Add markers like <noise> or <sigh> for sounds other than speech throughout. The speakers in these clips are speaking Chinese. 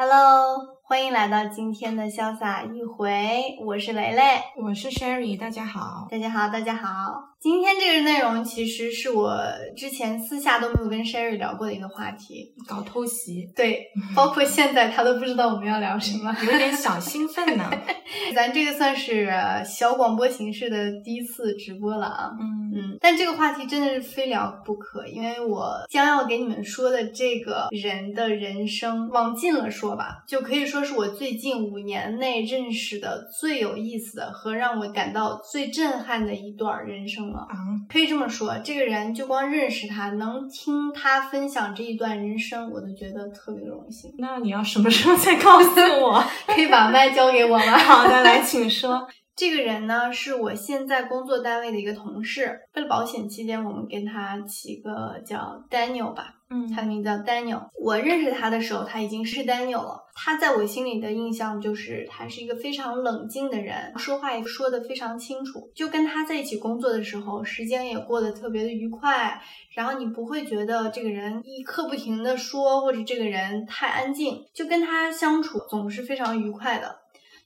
Hello，欢迎来到今天的潇洒一回，我是蕾蕾，我是 Sherry，大家好，大家好，大家好。今天这个内容其实是我之前私下都没有跟 Sherry 聊过的一个话题，搞偷袭，对，包括现在他都不知道我们要聊什么，有点小兴奋呢。<laughs> 咱这个算是小广播形式的第一次直播了啊，嗯。嗯，但这个话题真的是非聊不可，因为我将要给你们说的这个人的人生，往近了说吧，就可以说是我最近五年内认识的最有意思的和让我感到最震撼的一段人生了。啊，可以这么说，这个人就光认识他，能听他分享这一段人生，我都觉得特别荣幸。那你要什么时候再告诉我？<laughs> 可以把麦交给我吗？<laughs> 好的，来，请说。这个人呢，是我现在工作单位的一个同事。为了保险起见，我们跟他起个叫 Daniel 吧。嗯他的名字叫 Daniel。我认识他的时候，他已经是 Daniel 了。他在我心里的印象就是，他是一个非常冷静的人，说话也说得非常清楚。就跟他在一起工作的时候，时间也过得特别的愉快。然后你不会觉得这个人一刻不停的说，或者这个人太安静，就跟他相处总是非常愉快的。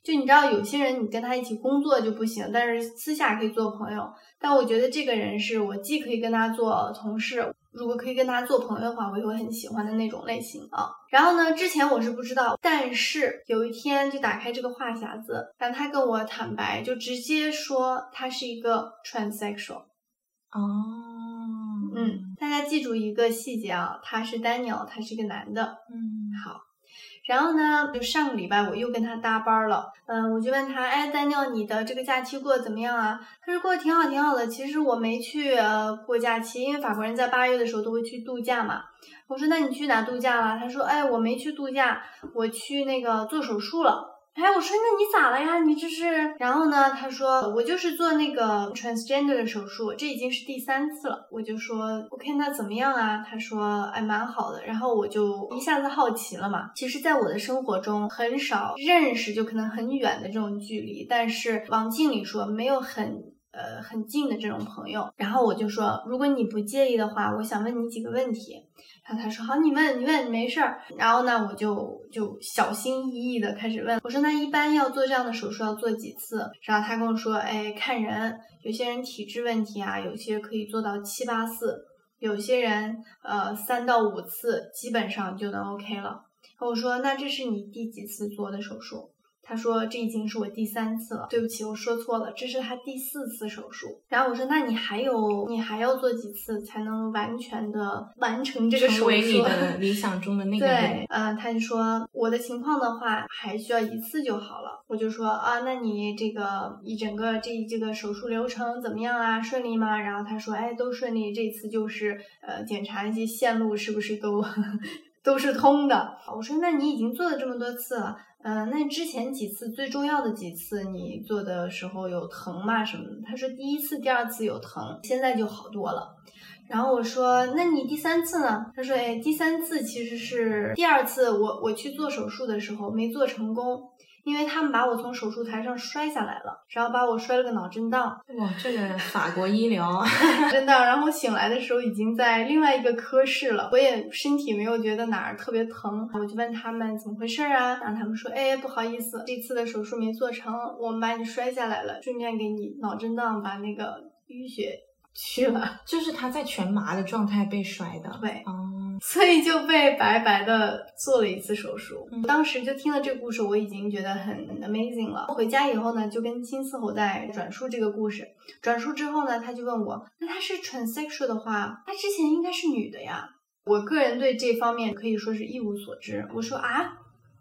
就你知道，有些人你跟他一起工作就不行，但是私下可以做朋友。但我觉得这个人是我既可以跟他做同事，如果可以跟他做朋友的话，我也会很喜欢的那种类型啊。然后呢，之前我是不知道，但是有一天就打开这个话匣子，让他跟我坦白，就直接说他是一个 transsexual。哦，嗯，大家记住一个细节啊，他是 Daniel，他是一个男的。嗯，好，然后呢，就上个礼拜我又跟他搭班了，嗯，我就问他，哎，丹尼尔，你的这个假期过得怎么样啊？他说过得挺好，挺好的。其实我没去呃过假期，因为法国人在八月的时候都会去度假嘛。我说那你去哪度假了？他说，哎，我没去度假，我去那个做手术了。哎，我说那你咋了呀？你这是？然后呢？他说我就是做那个 transgender 的手术，这已经是第三次了。我就说 OK，那怎么样啊？他说哎，蛮好的。然后我就一下子好奇了嘛。其实，在我的生活中很少认识就可能很远的这种距离，但是往近里说，没有很。呃，很近的这种朋友，然后我就说，如果你不介意的话，我想问你几个问题。然后他说好，你问，你问，没事儿。然后呢，我就就小心翼翼的开始问，我说那一般要做这样的手术要做几次？然后他跟我说，哎，看人，有些人体质问题啊，有些可以做到七八次，有些人呃三到五次基本上就能 OK 了。我说那这是你第几次做的手术？他说这已经是我第三次了，对不起，我说错了，这是他第四次手术。然后我说，那你还有你还要做几次才能完全的完成这个手术？成为你的理想中的那 <laughs> 个人。对，嗯、他就说我的情况的话，还需要一次就好了。我就说啊，那你这个一整个这这个手术流程怎么样啊？顺利吗？然后他说，哎，都顺利。这次就是呃，检查一些线路是不是都都是通的。我说，那你已经做了这么多次了。嗯，那之前几次最重要的几次，你做的时候有疼吗？什么的？他说第一次、第二次有疼，现在就好多了。然后我说，那你第三次呢？他说，哎，第三次其实是第二次我我去做手术的时候没做成功，因为他们把我从手术台上摔下来了，然后把我摔了个脑震荡。哇，这个法国医疗，<laughs> 真的，然后醒来的时候已经在另外一个科室了，我也身体没有觉得哪儿特别疼，我就问他们怎么回事啊，然后他们说，哎，不好意思，这次的手术没做成，我们把你摔下来了，顺便给你脑震荡，把那个淤血 <laughs> 去了，就是他在全麻的状态被摔的。对哦，所以就被白白的做了一次手术。嗯当时就听了这个故事，我已经觉得很 amazing 了。回家以后呢，就跟金丝猴在转述这个故事。转述之后呢，他就问我，那他是 transsexual 的话，他之前应该是女的呀？我个人对这方面可以说是一无所知。我说啊，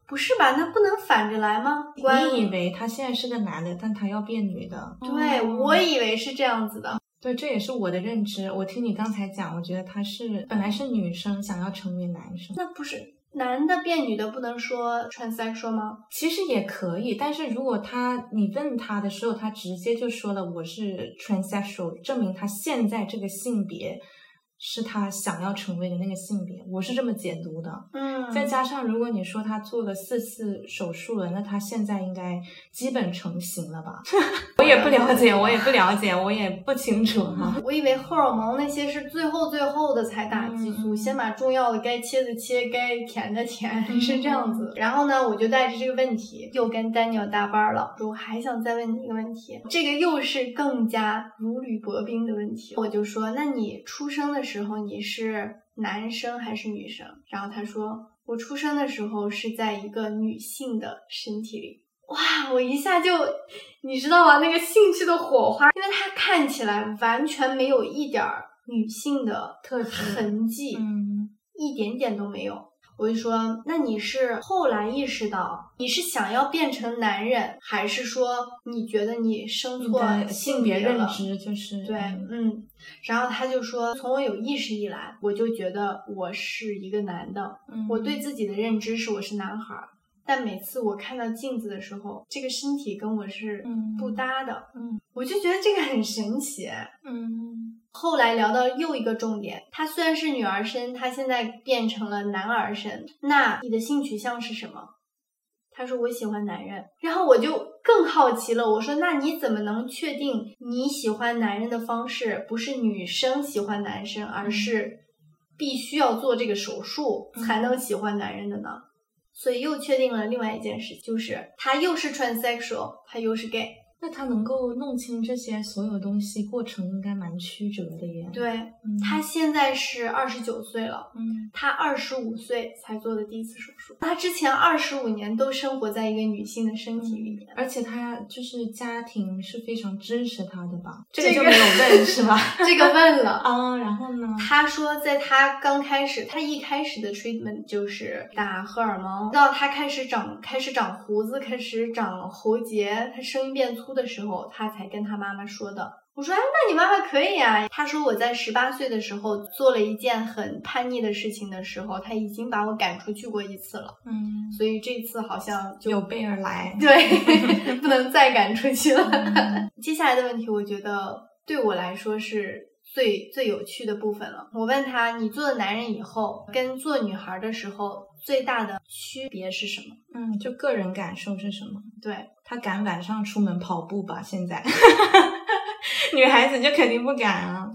不是吧？那不能反着来吗？你以为他现在是个男的，但他要变女的？对，哦我以为是这样子的。对，这也是我的认知。我听你刚才讲，我觉得他是本来是女生，想要成为男生。那不是男的变女的不能说 transsexual 吗？其实也可以，但是如果他你问他的时候，他直接就说了我是 transsexual，证明他现在这个性别是他想要成为的那个性别，我是这么解读的。嗯，再加上如果你说他做了四次手术了，那他现在应该基本成型了吧？<laughs> 我也不了解，我也不了解，我也不清楚哈。我以为荷尔蒙那些是最后最后的才打激素，嗯先把重要的该切的切，该填的填，嗯是这样子。然后呢，我就带着这个问题又跟 Daniel 搭班了，我还想再问你一个问题，这个又是更加如履薄冰的问题。我就说，那你出生的时候你是男生还是女生？然后他说，我出生的时候是在一个女性的身体里。哇，我一下就，你知道吗？那个兴趣的火花，因为他看起来完全没有一点儿女性的特质痕迹，嗯一点点都没有。我就说，那你是后来意识到你是想要变成男人，还是说你觉得你生错的性性别认？知就是对，嗯嗯，然后他就说，从我有意识以来，我就觉得我是一个男的，嗯我对自己的认知是我是男孩儿，但每次我看到镜子的时候，这个身体跟我是嗯不搭的，嗯我就觉得这个很神奇。嗯后来聊到又一个重点，他虽然是女儿身，他现在变成了男儿身，那你的性取向是什么？他说我喜欢男人，然后我就更好奇了，我说那你怎么能确定你喜欢男人的方式不是女生喜欢男生，而是必须要做这个手术才能喜欢男人的呢？所以又确定了另外一件事，就是他又是 transsexual，他又是 gay。那他能够弄清这些所有东西，过程应该蛮曲折的耶。对嗯，他现在是二十九岁了。嗯他二十五岁才做的第一次手术，他之前二十五年都生活在一个女性的身体里面。而且他就是家庭是非常支持他的吧？这这个个就没有问是吧？<laughs> 这个问了，<laughs> 啊，然后呢？他说在他刚开始，他一开始的 treatment 就是打荷尔蒙，到他开始长开始长胡子，开始长喉结，他声音变粗的时候，他才跟他妈妈说的。我说，哎，那你妈妈可以啊。他说我在十八岁的时候做了一件很叛逆的事情的时候，他已经把我赶出去过一次了，嗯，所以这次好像就有备而来。<laughs> 对，不能再赶出去了。嗯 <laughs> 接下来的问题，我觉得对我来说是最最有趣的部分了。我问他，你做了男人以后，跟做女孩的时候最大的区别是什么？嗯，就个人感受是什么？对，他敢晚上出门跑步吧？现在 <laughs> 女孩子就肯定不敢啊。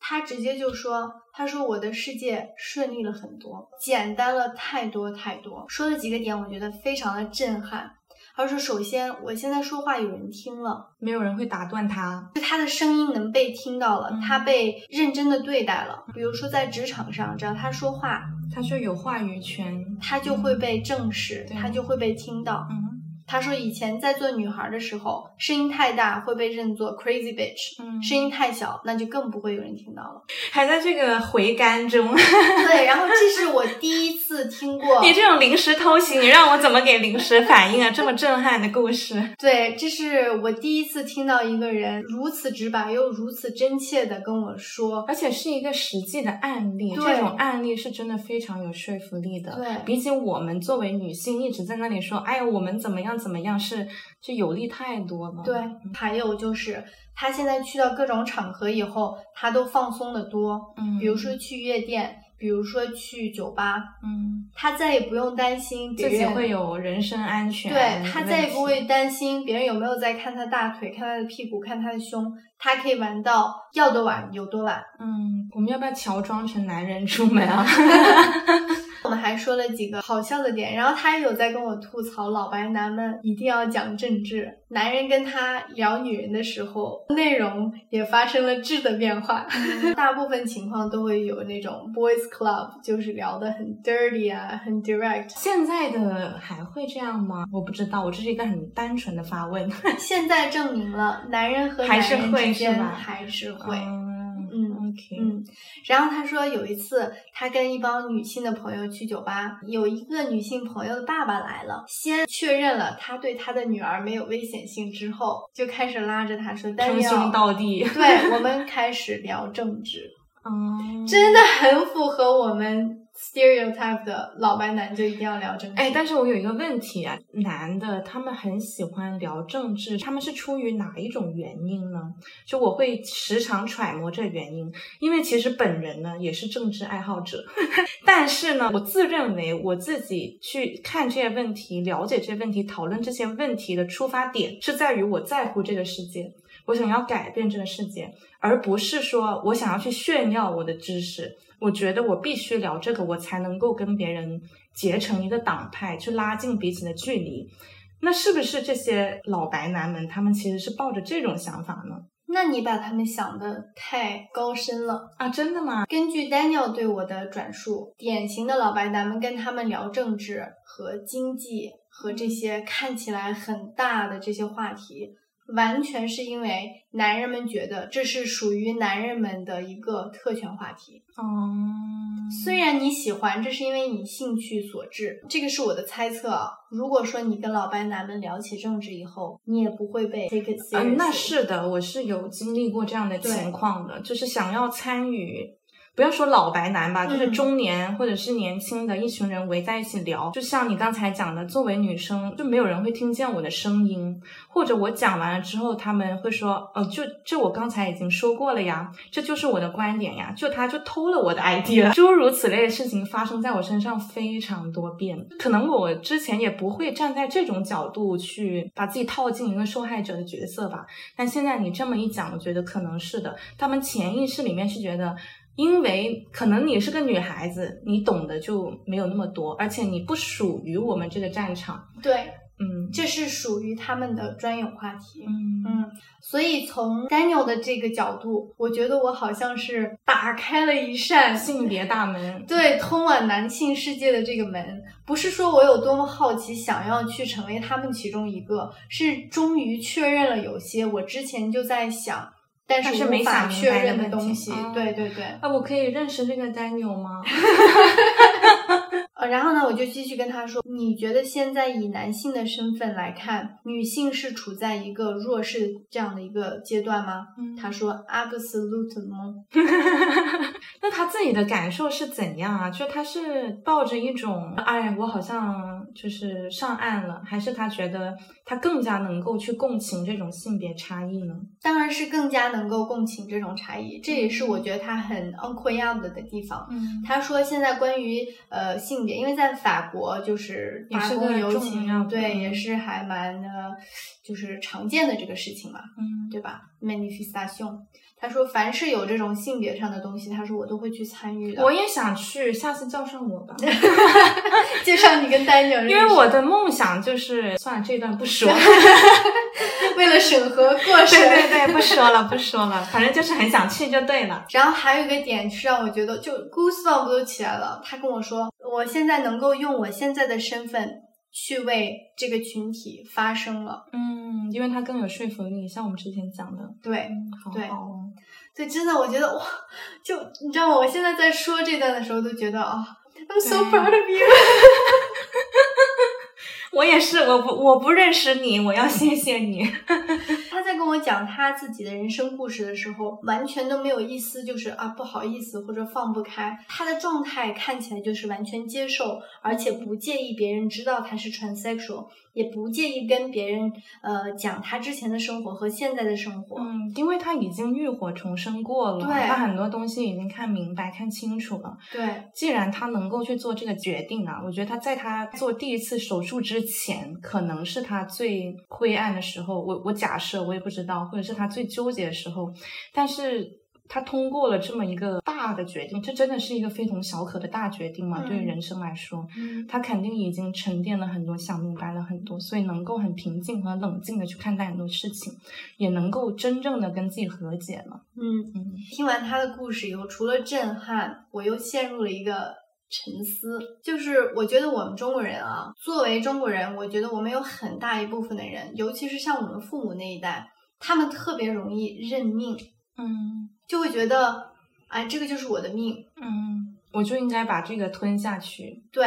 他直接就说，他说我的世界顺利了很多，简单了太多太多。说了几个点，我觉得非常的震撼。他说，首先，我现在说话有人听了。没有人会打断他。就他的声音能被听到了，嗯他被认真的对待了。比如说在职场上，只要他说话，他就有话语权。他就会被正视，对他就会被听到。嗯他说以前在做女孩的时候，声音太大会被认作 crazy bitch，嗯，声音太小那就更不会有人听到了。<laughs> 还在这个回甘中。<laughs> 对，然后这是我 <laughs> 第一次听过，你这种临时偷袭，你让我怎么给临时反应啊？这么震撼的故事。对，这是我第一次听到一个人如此直白又如此真切的跟我说，而且是一个实际的案例，这种案例是真的非常有说服力的。对比起我们作为女性一直在那里说，哎呀，我们怎么样怎么样，是就有利太多了。对，还有就是他现在去到各种场合以后，他都放松的多，嗯，比如说去夜店，比如说去酒吧，嗯，他再也不用担心自己会有人身安全对，他再也不会担心别人有没有在看他大腿、看他的屁股、看他的胸，他可以玩到要多晚有多晚。嗯，我们要不要乔装成男人出门啊？<laughs> 我们还说了几个好笑的点，然后他也有在跟我吐槽老白男们一定要讲政治，男人跟他聊女人的时候，内容也发生了质的变化，<laughs> 大部分情况都会有那种 boys club，就是聊得很 dirty 啊，很 direct。现在的还会这样吗？我不知道，我这是一个很单纯的发问。<laughs> 现在证明了，男人和男还是会人之间是吧还是会。嗯嗯，OK，嗯，然后他说有一次他跟一帮女性的朋友去酒吧，有一个女性朋友的爸爸来了，先确认了他对他的女儿没有危险性之后，就开始拉着他说：“丹尼尔称兄，道弟。对我们开始聊政治，嗯，<laughs> 真的很符合我们 stereotype 的老白男就一定要聊政治。哎，但是我有一个问题啊，男的他们很喜欢聊政治，他们是出于哪一种原因呢？就我会时常揣摩这原因，因为其实本人呢也是政治爱好者，<laughs> 但是呢，我自认为我自己去看这些问题、了解这些问题、讨论这些问题的出发点是在于我在乎这个世界，我想要改变这个世界，而不是说我想要去炫耀我的知识。我觉得我必须聊这个，我才能够跟别人结成一个党派，去拉近彼此的距离。那是不是这些老白男们，他们其实是抱着这种想法呢？那你把他们想的太高深了啊！真的吗？根据 Daniel 对我的转述，典型的老白男们跟他们聊政治和经济和这些看起来很大的这些话题。完全是因为男人们觉得这是属于男人们的一个特权话题。哦，虽然你喜欢，这是因为你兴趣所致，这个是我的猜测。啊。如果说你跟老白男们聊起政治以后，你也不会被 take it serious。嗯，那是的，我是有经历过这样的情况的，就是想要参与。不要说老白男吧，就是中年或者是年轻的一群人围在一起聊，就像你刚才讲的，作为女生就没有人会听见我的声音，或者我讲完了之后，他们会说，哦，就这我刚才已经说过了呀，这就是我的观点呀，就他就偷了我的 idea，诸如此类的事情发生在我身上非常多遍，可能我之前也不会站在这种角度去把自己套进一个受害者的角色吧，但现在你这么一讲，我觉得可能是的，他们潜意识里面是觉得。因为可能你是个女孩子，你懂得就没有那么多，而且你不属于我们这个战场。对，嗯，这是属于他们的专有话题。嗯嗯，所以从 Daniel 的这个角度，我觉得我好像是打开了一扇性别大门，对，通往男性世界的这个门。不是说我有多么好奇，想要去成为他们其中一个，是终于确认了有些我之前就在想。但是无法确认的东西，对对对。啊，我可以认识这个 Daniel 吗？<laughs> <laughs> 呃，然后呢，我就继续跟他说，你觉得现在以男性的身份来看，女性是处在一个弱势这样的一个阶段吗？他说，absolutely。<laughs> 那他自己的感受是怎样啊？就他是抱着一种，哎，我好像就是上岸了，还是他觉得他更加能够去共情这种性别差异呢？当然是更加能够共情这种差异，这也是我觉得他很 incredible 的地方。嗯，他说现在关于呃性别，因为在法国就是也是个游行，对，也是还蛮的，就是常见的这个事情嘛，嗯，对吧？manifestation。他说：“凡是有这种性别上的东西，他说我都会去参与的。我也想去，下次叫上我吧，<laughs> 介绍你跟丹尼尔。因为我的梦想就是，算了，这段不说，<laughs> <laughs> 为了审核过审，对对对，不说了不说了，反正就是很想去就对了。然后还有一个点是让我觉得，就 goosebump 都起来了。他跟我说，我现在能够用我现在的身份。”去为这个群体发声了，嗯，因为他更有说服力，像我们之前讲的，对，对，对，真的，我觉得哇，就你知道吗？我现在在说这段的时候，都觉得啊，I'm so proud of you。我也是，我不我不认识你，我要谢谢你。<laughs> 他在跟我讲他自己的人生故事的时候，完全都没有一丝就是啊不好意思或者放不开。他的状态看起来就是完全接受，而且不介意别人知道他是 transsexual。也不介意跟别人呃讲他之前的生活和现在的生活，嗯，因为他已经浴火重生过了，对，他很多东西已经看明白、看清楚了。对，既然他能够去做这个决定啊，我觉得他在他做第一次手术之前，可能是他最灰暗的时候。我我假设，我也不知道，或者是他最纠结的时候，但是。他通过了这么一个大的决定，这真的是一个非同小可的大决定嘛？对于人生来说，他肯定已经沉淀了很多，想明白了很多，所以能够很平静和冷静的去看待很多事情，也能够真正的跟自己和解了。嗯嗯。听完他的故事以后，除了震撼，我又陷入了一个沉思。就是我觉得我们中国人啊，作为中国人，我觉得我们有很大一部分的人，尤其是像我们父母那一代，他们特别容易认命。嗯。就会觉得，哎，这个就是我的命，嗯，我就应该把这个吞下去，对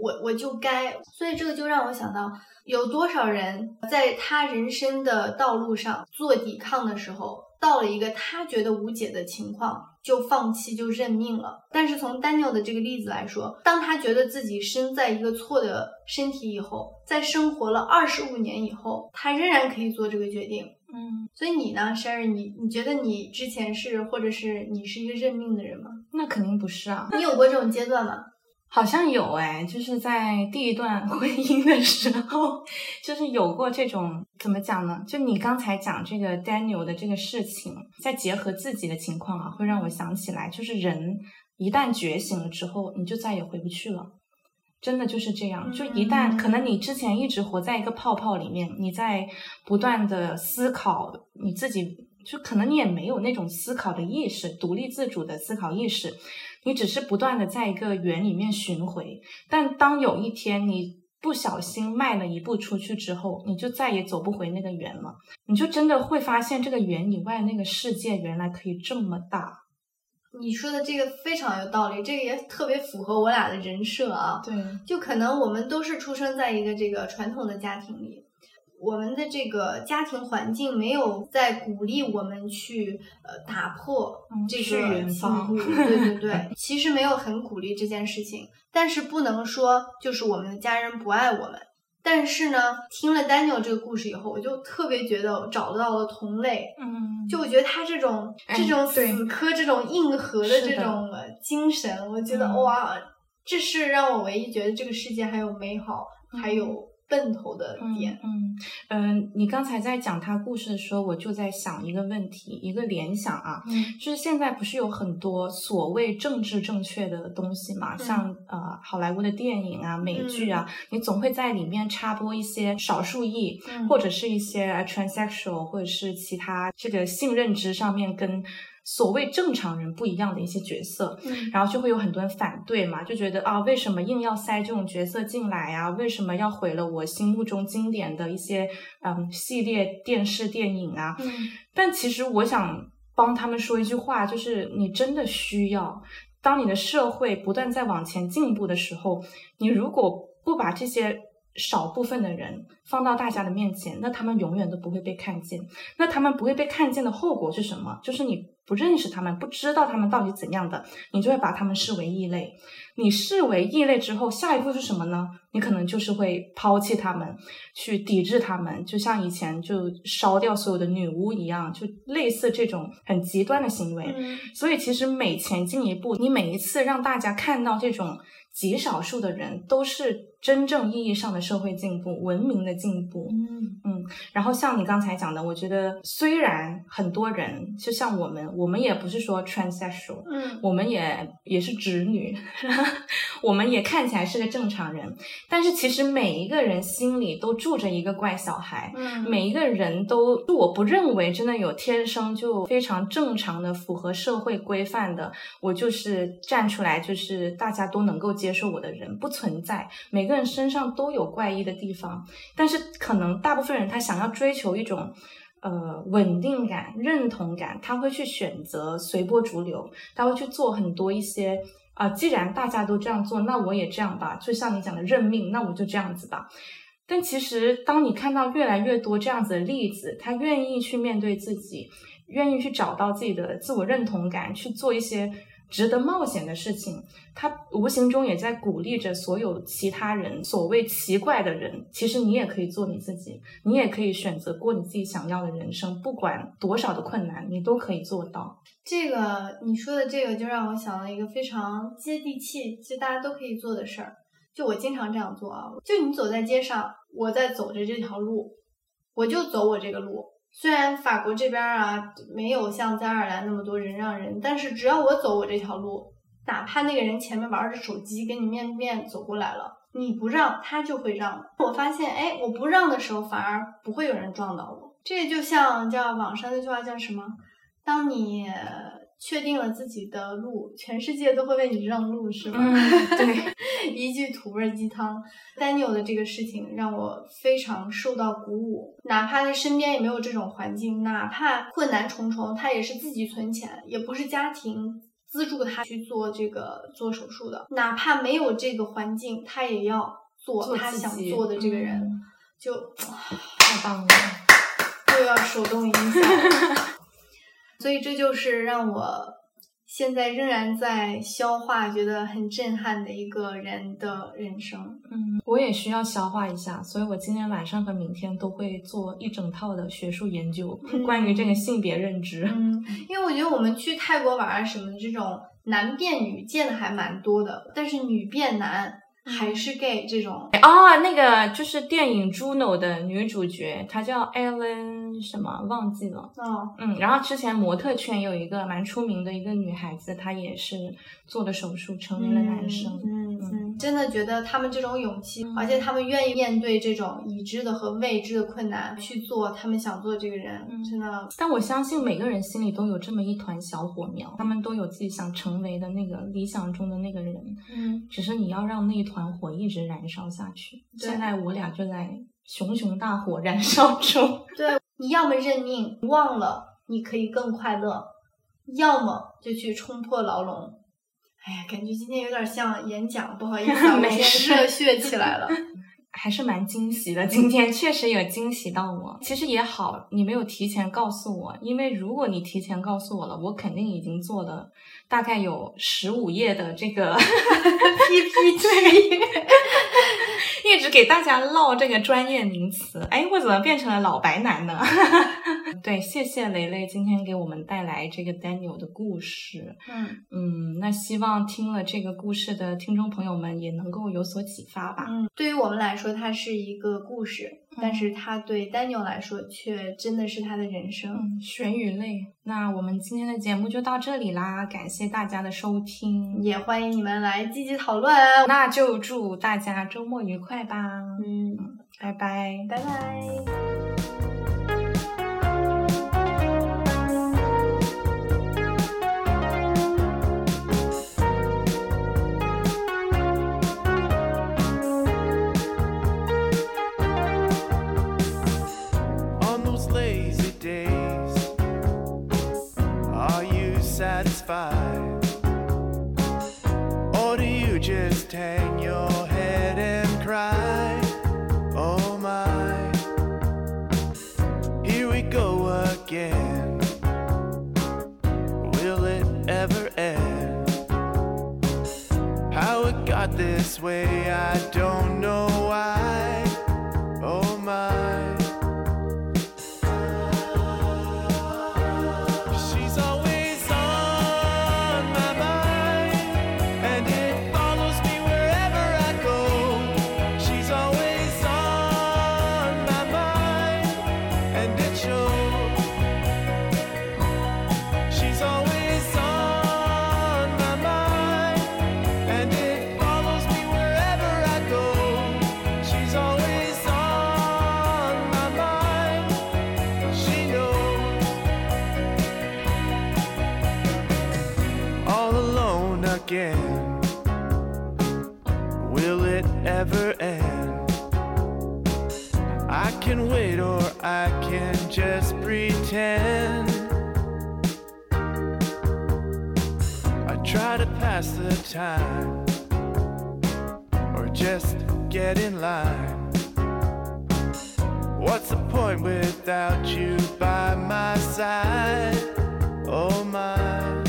我，我就该，所以这个就让我想到，有多少人在他人生的道路上做抵抗的时候，到了一个他觉得无解的情况，就放弃就认命了。但是从 Daniel 的这个例子来说，当他觉得自己身在一个错的身体以后，在生活了二十五年以后，他仍然可以做这个决定。嗯，所以你呢，Sherry，你你觉得你之前是或者是你是一个认命的人吗？那肯定不是啊。你有过这种阶段吗？<laughs> 好像有哎，就是在第一段 <laughs> 婚姻的时候，就是有过这种怎么讲呢？就你刚才讲这个 Daniel 的这个事情，再结合自己的情况啊，会让我想起来，就是人一旦觉醒了之后，你就再也回不去了。真的就是这样，就一旦可能你之前一直活在一个泡泡里面，你在不断的思考你自己，就可能你也没有那种思考的意识，独立自主的思考意识。你只是不断的在一个圆里面巡回，但当有一天你不小心迈了一步出去之后，你就再也走不回那个圆了。你就真的会发现这个圆以外那个世界原来可以这么大。你说的这个非常有道理，这个也特别符合我俩的人设啊。对，就可能我们都是出生在一个这个传统的家庭里。我们的这个家庭环境没有在鼓励我们去呃打破这个进步，<laughs> 对对对，其实没有很鼓励这件事情。但是不能说就是我们的家人不爱我们。但是呢，听了 Daniel 这个故事以后，我就特别觉得找到了同类。嗯，就我觉得他这种这种死磕、这种硬核的这种精神，我觉得哇，这是让我唯一觉得这个世界还有美好，还有。奔头的点，嗯嗯，你刚才在讲他故事的时候，我就在想一个问题，一个联想啊，嗯，就是现在不是有很多所谓政治正确的东西嘛，像呃好莱坞的电影啊、美剧啊，你总会在里面插播一些少数裔，或者是一些 transsexual，或者是其他这个性认知上面跟。所谓正常人不一样的一些角色，然后就会有很多人反对嘛，就觉得啊，为什么硬要塞这种角色进来呀？为什么要毁了我心目中经典的一些嗯系列电视电影啊？但其实我想帮他们说一句话，就是你真的需要，当你的社会不断在往前进步的时候，你如果不把这些。少部分的人放到大家的面前，那他们永远都不会被看见。那他们不会被看见的后果是什么？就是你不认识他们，不知道他们到底怎样的，你就会把他们视为异类。你视为异类之后，下一步是什么呢？你可能就是会抛弃他们，去抵制他们，就像以前就烧掉所有的女巫一样，就类似这种很极端的行为。所以，其实每前进一步，你每一次让大家看到这种。极少数的人都是真正意义上的社会进步、文明的进步。嗯嗯。然后像你刚才讲的，我觉得虽然很多人就像我们，我们也不是说 transsexual，嗯，我们也也是直女，<laughs> 我们也看起来是个正常人，但是其实每一个人心里都住着一个怪小孩。嗯。每一个人都，我不认为真的有天生就非常正常的、符合社会规范的，我就是站出来，就是大家都能够接。接受我的人不存在，每个人身上都有怪异的地方，但是可能大部分人他想要追求一种呃稳定感、认同感，他会去选择随波逐流，他会去做很多一些啊，既然大家都这样做，那我也这样吧，就像你讲的认命，那我就这样子吧。但其实当你看到越来越多这样子的例子，他愿意去面对自己，愿意去找到自己的自我认同感，去做一些。值得冒险的事情，他无形中也在鼓励着所有其他人。所谓奇怪的人，其实你也可以做你自己，你也可以选择过你自己想要的人生，不管多少的困难，你都可以做到。这个你说的这个，就让我想了一个非常接地气，就大家都可以做的事儿。就我经常这样做啊，就你走在街上，我在走着这条路，我就走我这个路。虽然法国这边啊没有像在爱尔兰那么多人让人，但是只要我走我这条路，哪怕那个人前面玩着手机跟你面对面走过来了，你不让他就会让。我发现，哎，我不让的时候反而不会有人撞到我。这就像叫网上那句话叫什么？当你。确定了自己的路，全世界都会为你让路，是吗？对，<laughs> 一句土味鸡汤。Daniel 的这个事情让我非常受到鼓舞，哪怕他身边也没有这种环境，哪怕困难重重，他也是自己存钱，也不是家庭资助他去做这个做手术的。哪怕没有这个环境，他也要做他想做的这个人，就太棒了，又要手动音响。所以这就是让我现在仍然在消化，觉得很震撼的一个人的人生。嗯，我也需要消化一下，所以我今天晚上和明天都会做一整套的学术研究，关于这个性别认知。嗯，因为我觉得我们去泰国玩啊什么的，这种男变女见的还蛮多的，但是女变男。还是 gay 这种哦，那个就是电影《Juno》的女主角，她叫 Ellen 什么忘记了。哦，嗯，然后之前模特圈有一个蛮出名的一个女孩子，她也是做的手术成为了男生。嗯嗯，真的觉得他们这种勇气，而且他们愿意面对这种已知的和未知的困难去做他们想做这个人，真的。但我相信每个人心里都有这么一团小火苗，他们都有自己想成为的那个理想中的那个人。嗯，只是你要让那一。团火一直燃烧下去。现在我俩就在熊熊大火燃烧中。对，你要么认命，忘了你可以更快乐；要么就去冲破牢笼。哎呀，感觉今天有点像演讲，不好意思，<laughs> 我先热血起来了。<laughs> 还是蛮惊喜的，今天确实有惊喜到我。其实也好，你没有提前告诉我，因为如果你提前告诉我了，我肯定已经做了大概有十五页的这个 <laughs> PPT。一直给大家唠这个专业名词，哎，我怎么变成了老白男呢？<laughs> 对，谢谢雷雷今天给我们带来这个 Daniel 的故事。嗯嗯，那希望听了这个故事的听众朋友们也能够有所启发吧。嗯，对于我们来说，它是一个故事。但是他对 Daniel 来说，却真的是他的人生，血与泪。那我们今天的节目就到这里啦，感谢大家的收听，也欢迎你们来积极讨论。那就祝大家周末愉快吧，嗯，拜拜，拜拜。Or do you just hang your head and cry? Oh my, here we go again. Will it ever end? How it got this way, I don't know wait or I can just pretend. I try to pass the time or just get in line. What's the point without you by my side? Oh my.